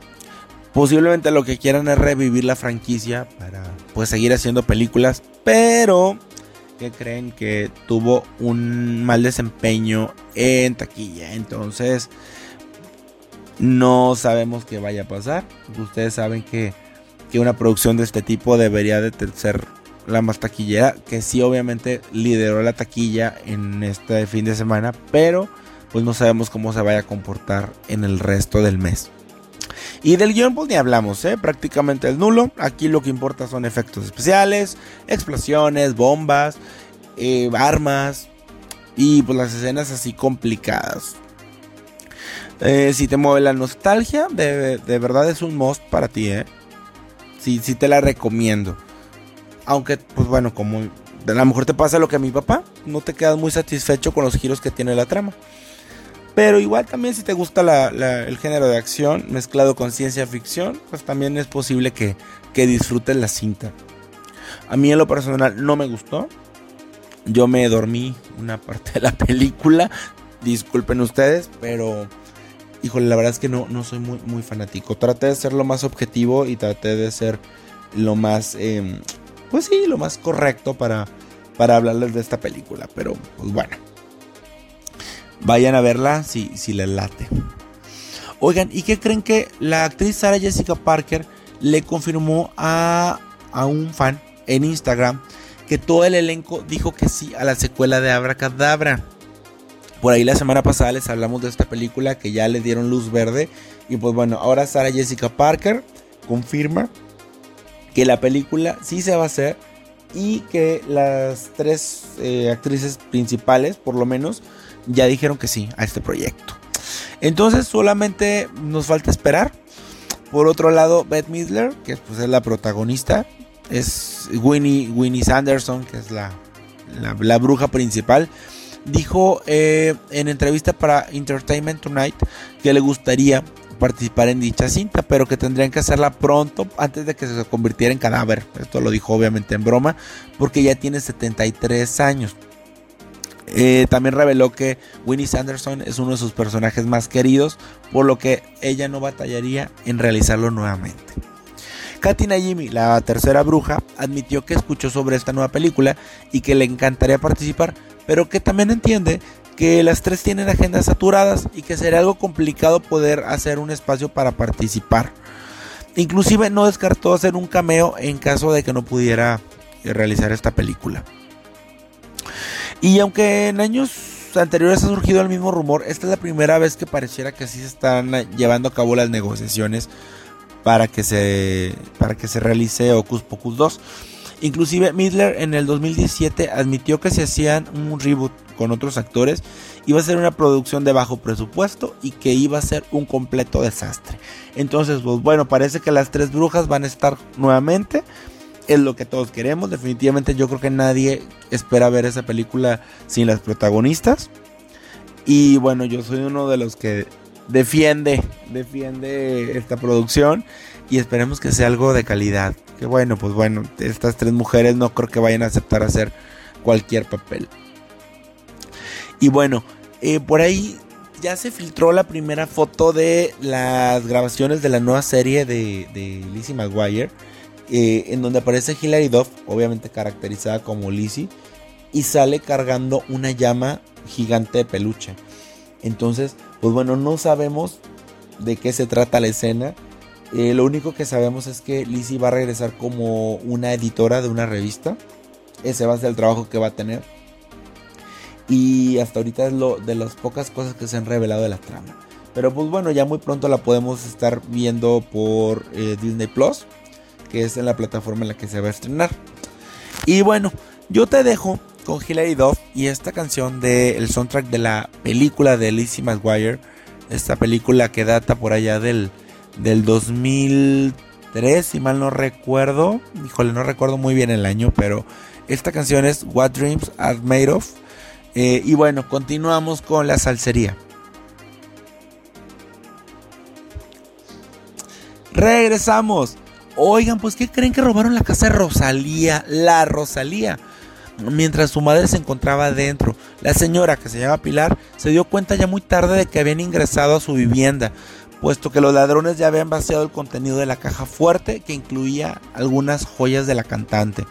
S2: Posiblemente lo que quieran es revivir la franquicia para pues seguir haciendo películas, pero que creen que tuvo un mal desempeño en taquilla. Entonces, no sabemos qué vaya a pasar. Ustedes saben que que una producción de este tipo debería de ser la más taquillera, que sí obviamente lideró la taquilla en este fin de semana, pero pues no sabemos cómo se vaya a comportar en el resto del mes. Y del guion pues ni hablamos, ¿eh? prácticamente es nulo. Aquí lo que importa son efectos especiales, explosiones, bombas, eh, armas. y pues las escenas así complicadas. Eh, si te mueve la nostalgia, de, verdad es un must para ti, ¿eh? Sí, te la recomiendo. Aunque, pues bueno, como a lo mejor te pasa lo que a mi papá, no te quedas muy satisfecho con los giros que tiene la trama. Pero igual también si te gusta el género de acción mezclado con ciencia ficción, pues también es posible que, que disfrutes la cinta. A mí en lo personal no me gustó. Yo me dormí una parte de la película. Disculpen ustedes, pero híjole, la verdad es que no, no soy muy, muy fanático. Traté de ser lo más objetivo y traté de ser lo más, em, pues sí, lo más correcto para, para hablarles de esta película. Pero, pues bueno. Vayan a verla si, si les late. Oigan, ¿y qué creen que la actriz Sarah Jessica Parker le confirmó a, a un fan en Instagram que todo el elenco dijo que sí a la secuela de Abracadabra? Por ahí la semana pasada les hablamos de esta película que ya le dieron luz verde. Y pues bueno, ahora Sarah Jessica Parker confirma que la película sí se va a hacer y que las tres eh, actrices principales, por lo menos, ya dijeron que sí a este proyecto. Entonces solamente nos falta esperar. Por otro lado, Beth Midler, que pues, es la protagonista, es Winnie, Winnie Sanderson, que es la, la bruja principal dijo eh, en entrevista para Entertainment Tonight que le gustaría participar en dicha cinta, pero que tendrían que hacerla pronto antes de que se convirtiera en cadáver. Esto lo dijo obviamente en broma, porque ya tiene 73 años. Eh, también reveló que Winnie Sanderson es uno de sus personajes más queridos, por lo que ella no batallaría en realizarlo nuevamente. Katy Najimy, la tercera bruja, admitió que escuchó sobre esta nueva película y que le encantaría participar, pero que también entiende que las tres tienen agendas saturadas y que sería algo complicado poder hacer un espacio para participar. Inclusive no descartó hacer un cameo en caso de que no pudiera realizar esta película. Y aunque en años anteriores ha surgido el mismo rumor, esta es la primera vez que pareciera que así se están llevando a cabo las negociaciones para que se, para que se realice Ocus Pocus 2. Inclusive Midler en el 2017 admitió que si hacían un reboot con otros actores iba a ser una producción de bajo presupuesto y que iba a ser un completo desastre. Entonces, pues bueno, parece que las tres brujas van a estar nuevamente. Es lo que todos queremos. Definitivamente yo creo que nadie espera ver esa película sin las protagonistas. Y bueno, yo soy uno de los que defiende, defiende esta producción y esperemos que sea algo de calidad. Que bueno, pues bueno, estas tres mujeres no creo que vayan a aceptar hacer cualquier papel. Y bueno, eh, por ahí ya se filtró la primera foto de las grabaciones de la nueva serie de, Lizzie McGuire. Eh, en donde aparece Hilary Duff, obviamente caracterizada como Lizzie, y sale cargando una llama gigante de peluche. Entonces, pues bueno, no sabemos de qué se trata la escena. Eh, lo único que sabemos es que Lizzie va a regresar como una editora de una revista. Ese va a ser el trabajo que va a tener. Y hasta ahorita es lo de las pocas cosas que se han revelado de la trama. Pero pues bueno, ya muy pronto la podemos estar viendo por eh, Disney Plus, que es en la plataforma en la que se va a estrenar. Y bueno, yo te dejo con Hilary Duff y esta canción del soundtrack de la película de Lizzie McGuire. Esta película que data por allá del del 2003, si mal no recuerdo. Híjole, no recuerdo muy bien el año, pero esta canción es What Dreams Are Made Of. Eh, y bueno, continuamos con la salsería. Regresamos. Oigan, pues ¿qué creen que robaron la casa de Rosalía? La Rosalía. Mientras su madre se encontraba adentro, la señora que se llama Pilar se dio cuenta ya muy tarde de que habían ingresado a su vivienda puesto que los ladrones ya habían vaciado el contenido de la caja fuerte que incluía algunas joyas de la cantante.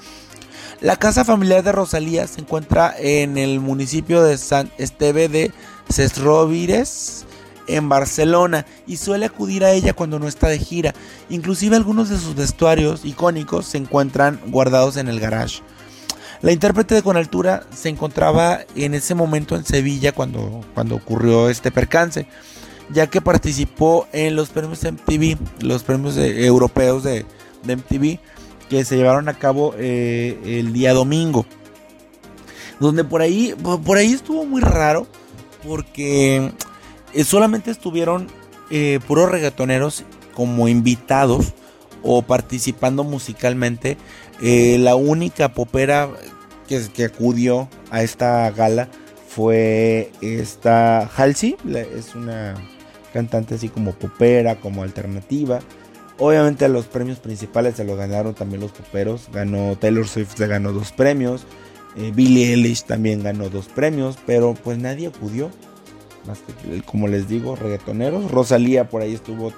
S2: La casa familiar de Rosalía se encuentra en el municipio de San Esteve de Sesrovires, en Barcelona, y suele acudir a ella cuando no está de gira. Inclusive algunos de sus vestuarios icónicos se encuentran guardados en el garage. La intérprete de Con Altura se encontraba en ese momento en Sevilla cuando, cuando ocurrió este percance ya que participó en los premios MTV, los premios europeos de, MTV, que se llevaron a cabo eh, el día domingo. donde por ahí, por ahí estuvo muy raro, porque eh, solamente estuvieron eh, puros reggaetoneros como invitados o participando musicalmente. La única popera que, acudió a esta gala fue esta Halsey, es una cantante así como popera, como alternativa. Obviamente los premios principales se los ganaron también los poperos. Ganó Taylor Swift, se ganó dos premios. Eh, Billie Eilish también ganó dos premios, pero pues nadie acudió. Más que, como les digo, reggaetoneros. Rosalía por ahí estuvo,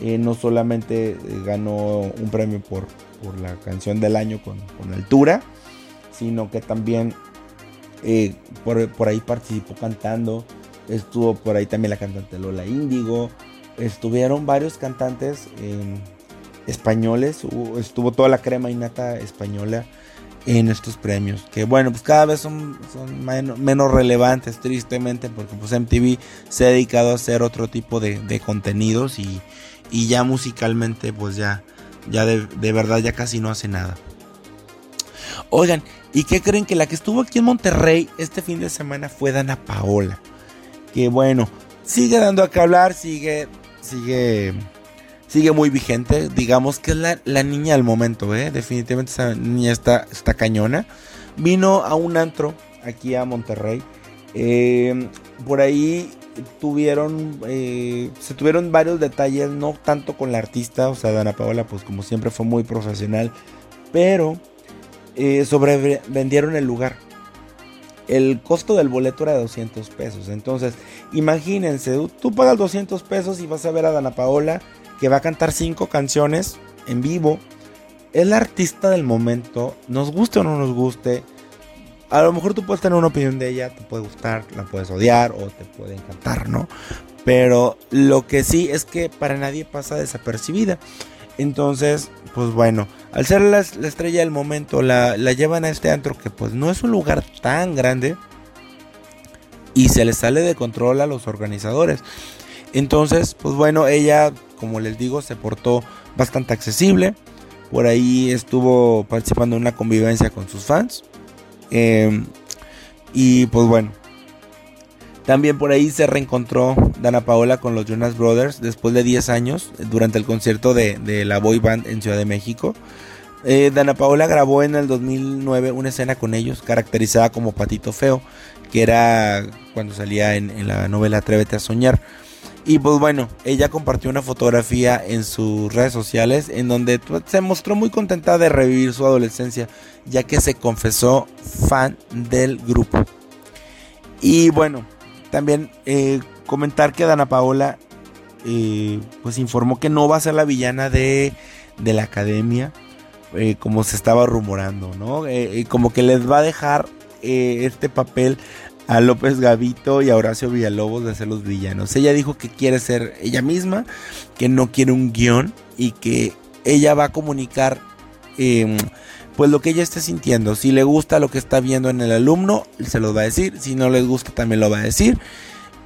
S2: eh, no solamente eh, ganó un premio por, por, la canción del año con, con altura, sino que también por, por, ahí participó cantando. Estuvo por ahí también la cantante Lola Índigo. Estuvieron varios cantantes españoles. Estuvo toda la crema innata española en estos premios. Que bueno, pues cada vez son, son menos, relevantes, tristemente, porque pues MTV se ha dedicado a hacer otro tipo de, contenidos y, y, ya musicalmente, pues ya, ya de, de, verdad ya casi no hace nada. Oigan, ¿y qué creen que la que estuvo aquí en Monterrey este fin de semana fue Dana Paola? Que bueno, sigue dando a qué hablar, sigue, sigue sigue muy vigente. Digamos que es la, niña del momento, ¿eh? Definitivamente esa niña está, está cañona. Vino a un antro aquí a Monterrey. Eh, por ahí tuvieron, eh, se tuvieron varios detalles, no tanto con la artista, o sea, Dana Paola, pues como siempre fue muy profesional, pero eh, sobrevendieron el lugar. El costo del boleto era de 200 pesos. Entonces, imagínense, tú pagas 200 pesos y vas a ver a Dana Paola que va a cantar cinco canciones en vivo. Es la artista del momento, nos guste o no nos guste. A lo mejor tú puedes tener una opinión de ella, te puede gustar, la puedes odiar o te puede encantar, ¿no? Pero lo que sí es que para nadie pasa desapercibida. Entonces, pues bueno, al ser la, estrella del momento, la, la, llevan a este antro que pues no es un lugar tan grande y se le sale de control a los organizadores. Entonces, pues bueno, ella como les digo, se portó bastante accesible. Por ahí estuvo participando en una convivencia con sus fans. Em, y pues bueno. También por ahí se reencontró Dana Paola con los Jonas Brothers después de 10 años durante el concierto de, la boy band en Ciudad de México. Eh, Dana Paola grabó en el 2009 una escena con ellos caracterizada como Patito Feo, que era cuando salía en, en la novela Atrévete a Soñar. Y pues bueno, ella compartió una fotografía en sus redes sociales en donde se mostró muy contenta de revivir su adolescencia, ya que se confesó fan del grupo. Y bueno, también eh, comentar que Dana Paola eh, pues informó que no va a ser la villana de, de la academia, eh, como se estaba rumorando, ¿no? como que les va a dejar este papel a López Gavito y a Horacio Villalobos de ser los villanos. Ella dijo que quiere ser ella misma, que no quiere un guion y que ella va a comunicar em, pues lo que ella esté sintiendo. Si le gusta lo que está viendo en el alumno, se lo va a decir. Si no les gusta, también lo va a decir.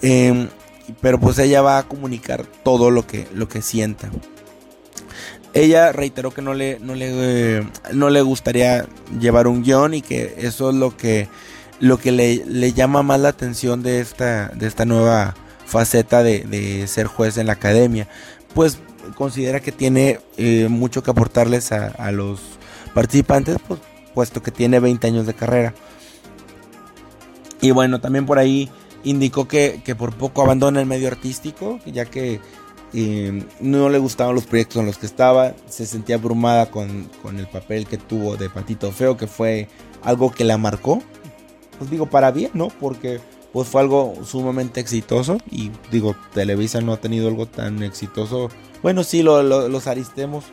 S2: Em, pero pues ella va a comunicar todo lo que, lo que sienta. Ella reiteró que no le, no le, no le gustaría llevar un guion y que eso es lo que lo que le, llama más la atención de esta, de esta nueva faceta de, ser juez en la academia, pues considera que tiene eh, mucho que aportarles a, los participantes, pues, puesto que tiene 20 años de carrera. Y bueno, también por ahí indicó que, por poco abandona el medio artístico, ya que eh, no le gustaban los proyectos en los que estaba, se sentía abrumada con, con el papel que tuvo de Patito Feo, que fue algo que la marcó pues digo, para bien, ¿no? Porque pues fue algo sumamente exitoso y digo, Televisa no ha tenido algo tan exitoso. Bueno, sí, los Aristemos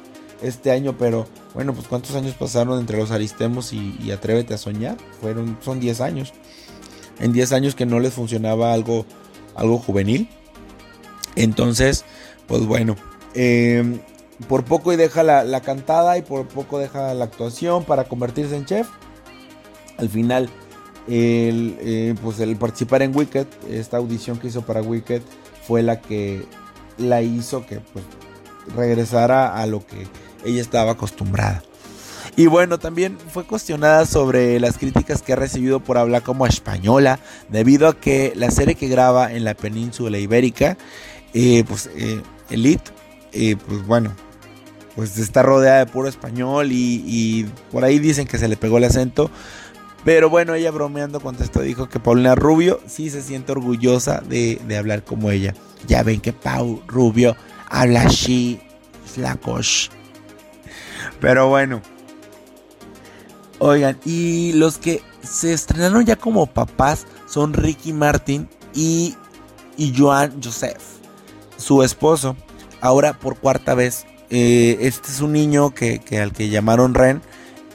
S2: este año, pero bueno, pues cuántos años pasaron entre los Aristemos y, Atrévete a Soñar? Fueron, son 10 años. En 10 años que no les funcionaba algo, algo juvenil. Entonces, pues bueno, em, por poco y deja la, la cantada y por poco deja la actuación para convertirse en chef. Al final el, eh, pues el participar en Wicked, esta audición que hizo para Wicked fue la que la hizo que pues regresara a lo que ella estaba acostumbrada. Y bueno, también fue cuestionada sobre las críticas que ha recibido por hablar como española, debido a que la serie que graba en la península ibérica, eh, pues eh, Elite, eh, pues bueno, pues está rodeada de puro español y, por ahí dicen que se le pegó el acento. Pero bueno, ella bromeando contestó, dijo que Paulina Rubio sí se siente orgullosa de, de hablar como ella. Ya ven que Pau Rubio habla así, flacos. Pero bueno. Oigan, y los que se estrenaron ya como papás son Ricky Martin y, y Joan Joseph, su esposo. Ahora por cuarta vez. Eh, este es un niño que, al que llamaron Ren.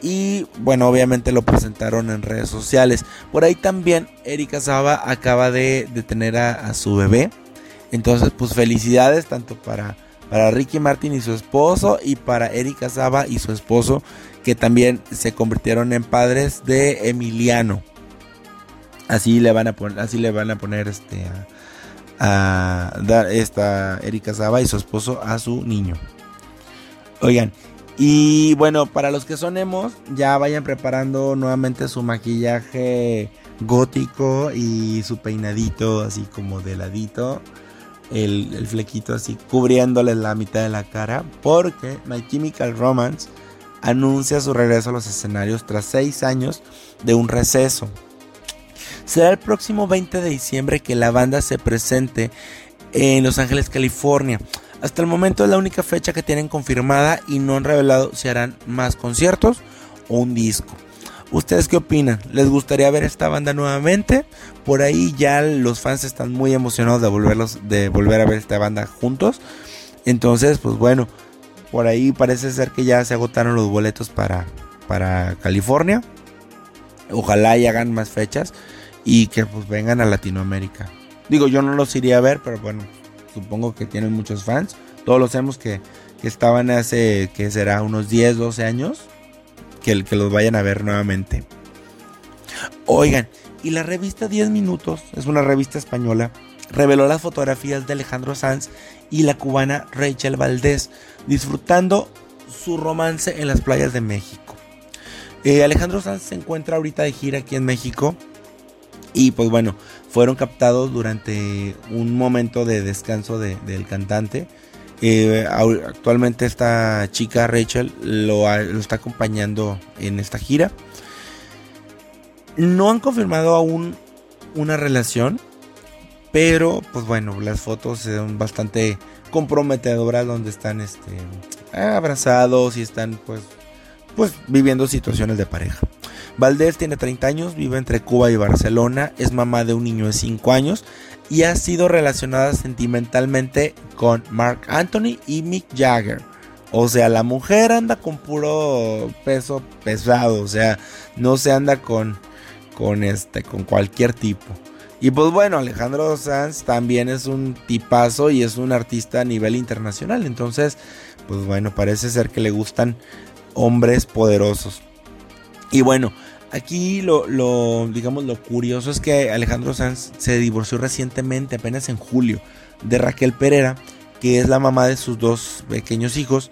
S2: Y bueno, obviamente lo presentaron en redes sociales. Por ahí también Erika Saba acaba de, tener a, su bebé. Entonces, pues felicidades tanto para, para Ricky Martin y su esposo y para Erika Saba y su esposo que también se convirtieron en padres de Emiliano. Así le van a poner, así le van a poner este a, dar esta Erika Saba y su esposo a su niño. Oigan, y bueno, para los que son emos, ya vayan preparando nuevamente su maquillaje gótico y su peinadito así como de ladito. El, flequito así cubriéndoles la mitad de la cara. Porque My Chemical Romance anuncia su regreso a los escenarios tras seis años de un receso. Será el próximo 20 de diciembre que la banda se presente en Los Ángeles, California. Hasta el momento es la única fecha que tienen confirmada y no han revelado si harán más conciertos o un disco. ¿Ustedes qué opinan? ¿Les gustaría ver esta banda nuevamente? Por ahí ya los fans están muy emocionados de, volverlos, de volver a ver esta banda juntos. Entonces, pues bueno, por ahí parece ser que ya se agotaron los boletos para, para California. Ojalá y hagan más fechas y que pues vengan a Latinoamérica. Digo, yo no los iría a ver, pero bueno, supongo que tienen muchos fans. Todos los sabemos que, estaban hace, que será unos 10, 12 años, que, los vayan a ver nuevamente. Oigan, y la revista 10 Minutos, es una revista española, reveló las fotografías de Alejandro Sanz y la cubana Rachel Valdés, disfrutando su romance en las playas de México. Eh, Alejandro Sanz se encuentra ahorita de gira aquí en México y pues bueno, fueron captados durante un momento de descanso del cantante. Eh, actualmente esta chica Rachel lo, está acompañando en esta gira. No han confirmado aún una relación, pero, pues bueno, las fotos son bastante comprometedoras donde están este, abrazados y están pues, pues viviendo situaciones de pareja. Valdés tiene 30 años, vive entre Cuba y Barcelona, es mamá de un niño de 5 años y ha sido relacionada sentimentalmente con Mark Anthony y Mick Jagger. O sea, la mujer anda con puro peso pesado, o sea, no se anda con con este con cualquier tipo. Y pues bueno, Alejandro Sanz también es un tipazo y es un artista a nivel internacional. Entonces, pues bueno, parece ser que le gustan hombres poderosos. Y bueno, aquí lo, digamos, lo curioso es que Alejandro Sanz se divorció recientemente, apenas en julio, de Raquel Pereira, que es la mamá de sus dos pequeños hijos,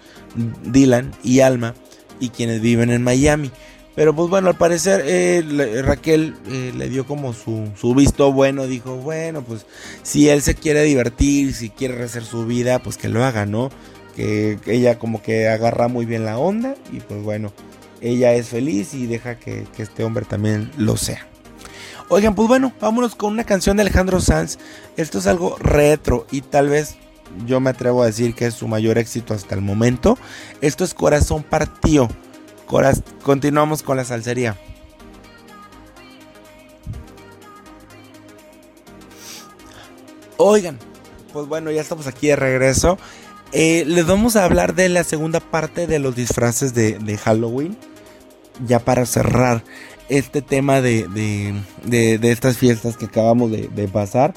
S2: Dylan y Alma, y quienes viven en Miami. Pero pues bueno, al parecer eh, Raquel eh, le dio como su, su, visto bueno, dijo, bueno, pues si él se quiere divertir, si quiere hacer su vida, pues que lo haga, ¿no? Que, ella como que agarra muy bien la onda y pues bueno, ella es feliz y deja que, este hombre también lo sea. Oigan, pues bueno, vámonos con una canción de Alejandro Sanz. Esto es algo retro y tal vez yo me atrevo a decir que es su mayor éxito hasta el momento. Esto es Corazón Partido continuamos con la salsería. Oigan, pues bueno, ya estamos aquí de regreso. Eh, les vamos a hablar de la segunda parte de los disfraces de, Halloween. Ya para cerrar este tema de, de, estas fiestas que acabamos de, pasar.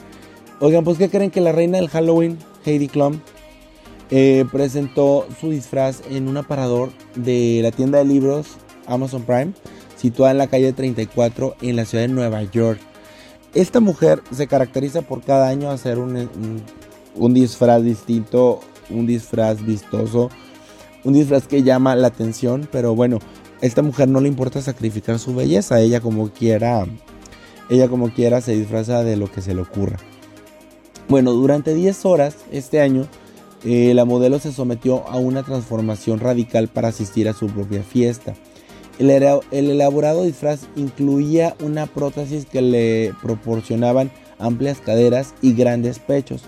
S2: Oigan, pues ¿qué creen que la reina del Halloween, Heidi Klum, eh, presentó su disfraz en un aparador de la tienda de libros Amazon Prime, situada en la calle 34 en la ciudad de Nueva York. Esta mujer se caracteriza por cada año hacer un, un, disfraz distinto, un disfraz vistoso, un disfraz que llama la atención, pero bueno, esta mujer no le importa sacrificar su belleza, ella como quiera, ella como quiera se disfraza de lo que se le ocurra. Bueno, durante 10 horas este año, eh, la modelo se sometió a una transformación radical para asistir a su propia fiesta. El elaborado disfraz incluía una prótesis que le proporcionaban amplias caderas y grandes pechos.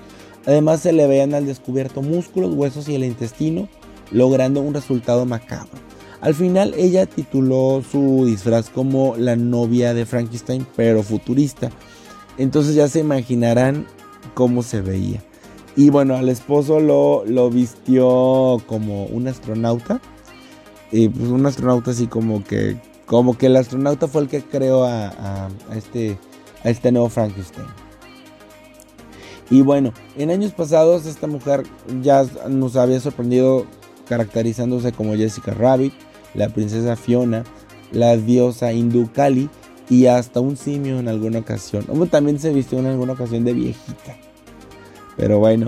S2: Además se le veían al descubierto músculos, huesos y el intestino, logrando un resultado macabro. Al final ella tituló su disfraz como la novia de Frankenstein, pero futurista. Entonces ya se imaginarán cómo se veía. Y bueno, al esposo lo, lo vistió como un astronauta. Y pues un astronauta así como que, como que el astronauta fue el que creó a, este, a este nuevo Frankenstein. Y bueno, en años pasados esta mujer ya nos había sorprendido caracterizándose como Jessica Rabbit, la princesa Fiona, la diosa hindú Kali y hasta un simio en alguna ocasión. también se vistió en alguna ocasión de viejita. Pero bueno,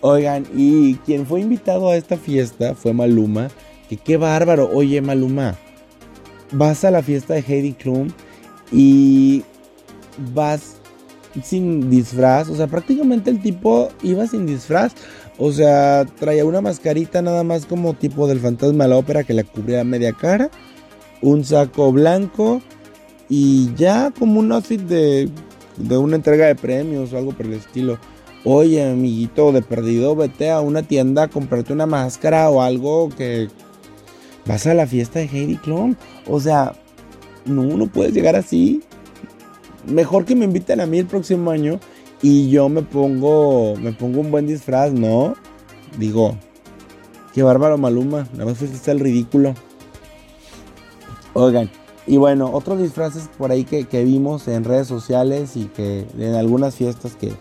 S2: oigan, y quien fue invitado a esta fiesta fue Maluma. Que qué bárbaro. Oye, Maluma, vas a la fiesta de Heidi Klum y vas sin disfraz. O sea, prácticamente el tipo iba sin disfraz. O sea, traía una mascarita nada más como tipo del fantasma de la ópera que le cubría media cara. Un saco blanco. Y ya como un outfit de, de una entrega de premios o algo por el estilo. Oye, amiguito de perdido, vete a una tienda a comprarte una máscara o algo que vas a la fiesta de Heidi Klum. O sea, no, no puedes llegar así. Mejor que me inviten a mí el próximo año y yo me pongo, me pongo un buen disfraz, ¿no? Digo, qué bárbaro Maluma, nada más está el ridículo. Oigan, y bueno, otros disfraces por ahí que, vimos en redes sociales y que en algunas fiestas que,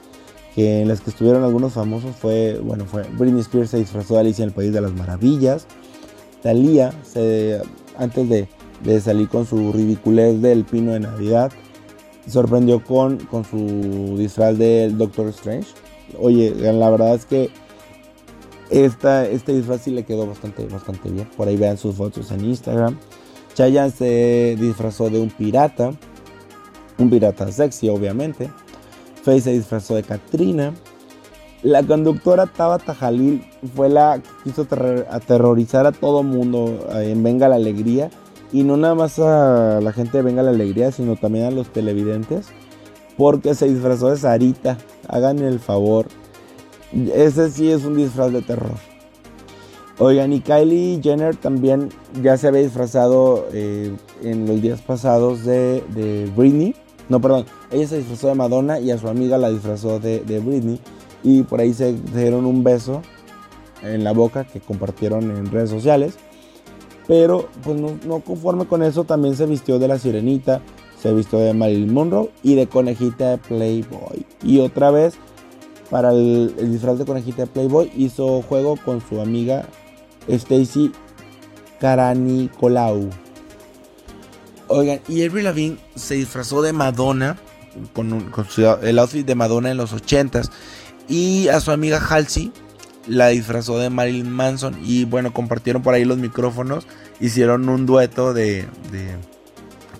S2: en las que estuvieron algunos famosos fue, bueno, fue Britney Spears se disfrazó de Alicia en el País de las Maravillas. Talía, se, antes de, de salir con su ridiculez del pino de Navidad, sorprendió con, con su disfraz del Doctor Strange. Oye, la verdad es que esta, este disfraz sí le quedó bastante, bastante bien. Por ahí vean sus fotos en Instagram. Chayanne se disfrazó de un pirata. Un pirata sexy, obviamente. Faye se disfrazó de Katrina. La conductora Tabata Jalil fue la que quiso aterrorizar a todo mundo en Venga la Alegría y no nada más a la gente de Venga la Alegría, sino también a los televidentes. Porque se disfrazó de Sarita. Hagan el favor. Ese sí es un disfraz de terror. Oigan, y Kylie Jenner también ya se había disfrazado eh, en los días pasados de, Britney. No, perdón. Ella se disfrazó de Madonna y a su amiga la disfrazó de Britney. Y por ahí se dieron un beso en la boca que compartieron en redes sociales. Pero pues no, conforme con eso, también se vistió de la sirenita, se vistió de Marilyn Monroe y de conejita de Playboy. Y otra vez, para el, disfraz de conejita de Playboy, hizo juego con su amiga Stacy Caranicolau. Oigan, y Avril Lavigne se disfrazó de Madonna con, el outfit de Madonna en los 80s. Y a su amiga Halsey la disfrazó de Marilyn Manson y bueno, compartieron por ahí los micrófonos, hicieron un dueto de, de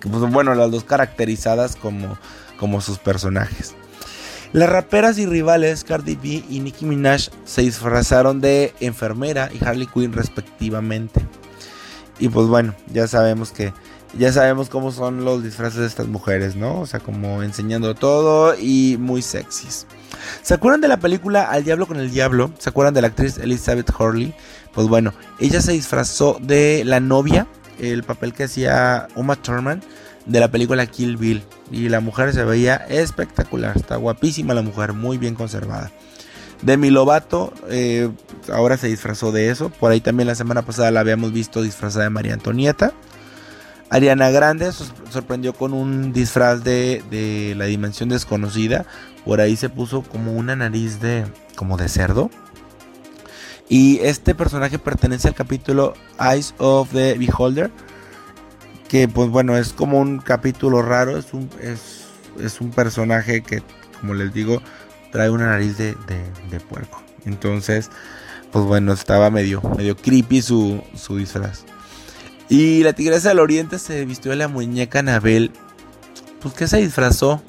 S2: pues, bueno, las dos caracterizadas como, como sus personajes. Las raperas y rivales Cardi B y Nicki Minaj se disfrazaron de enfermera y Harley Quinn respectivamente. Y pues bueno, ya sabemos que ya sabemos cómo son los disfraces de estas mujeres, ¿no? O sea, como enseñando todo y muy sexys. ¿Se acuerdan de la película Al Diablo con el Diablo? ¿Se acuerdan de la actriz Elizabeth Hurley? Pues bueno, ella se disfrazó de la novia, el papel que hacía Uma Thurman de la película Kill Bill. Y la mujer se veía espectacular, está guapísima la mujer, muy bien conservada. Demi Lovato eh, ahora se disfrazó de eso. Por ahí también la semana pasada la habíamos visto disfrazada de María Antonieta. Ariana Grande sorprendió con un disfraz de, de, la dimensión desconocida. Por ahí se puso como una nariz de como de cerdo. Y este personaje pertenece al capítulo Eyes of the Beholder. Que pues bueno, es como un capítulo raro. Es un, es, un personaje que, como les digo, trae una nariz de, de, puerco. Entonces, pues bueno, estaba medio, medio creepy su, su disfraz. Y la Tigresa del Oriente se vistió de la muñeca Anabel. Pues que se disfrazó,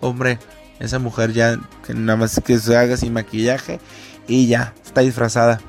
S2: hombre. Esa mujer ya, que nada más que se haga sin maquillaje y ya, está disfrazada.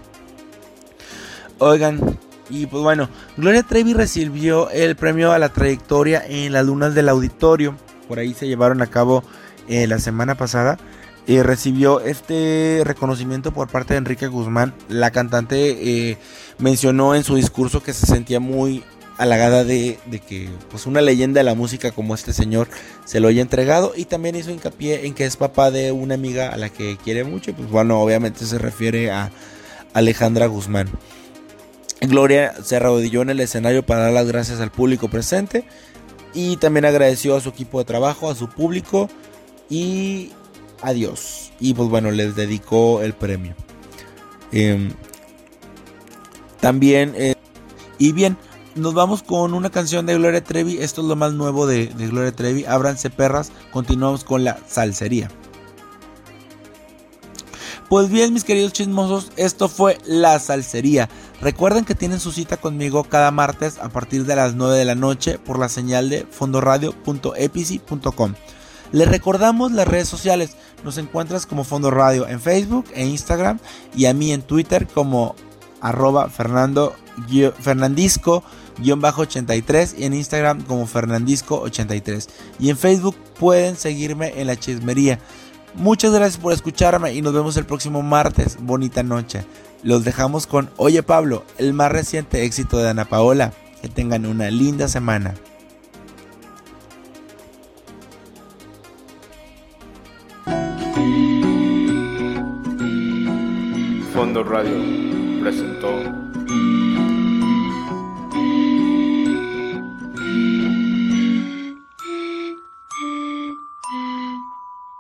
S2: Oigan, y pues bueno, Gloria Trevi recibió el premio a la trayectoria en las lunas del auditorio. Por ahí se llevaron a cabo eh, la semana pasada. Y recibió este reconocimiento por parte de Enrique Guzmán. La cantante eh, mencionó en su discurso que se sentía muy halagada de, que pues una leyenda de la música como este señor se lo haya entregado y también hizo hincapié en que es papá de una amiga a la que quiere mucho pues bueno obviamente se refiere a Alejandra Guzmán. Gloria se arrodilló en el escenario para dar las gracias al público presente y también agradeció a su equipo de trabajo a su público y a Dios y pues bueno les dedicó el premio. Em, también eh, y bien nos vamos con una canción de Gloria Trevi. Esto es lo más nuevo de, Gloria Trevi. Ábranse perras. Continuamos con la salsería. Pues bien, mis queridos chismosos, esto fue La Salsería. Recuerden que tienen su cita conmigo cada martes a partir de las 9 de la noche por la señal de fondoradio.epici.com. Les recordamos las redes sociales. Nos encuentras como Fondo Radio en Facebook e Instagram y a mí en Twitter como arroba Fernando Fernandisco 83 y en Instagram como Fernandisco83. Y en Facebook pueden seguirme en la chismería. Muchas gracias por escucharme y nos vemos el próximo martes. Bonita noche. Los dejamos con Oye Pablo, el más reciente éxito de Ana Paola. Que tengan una linda semana.
S1: Fondo Radio presentó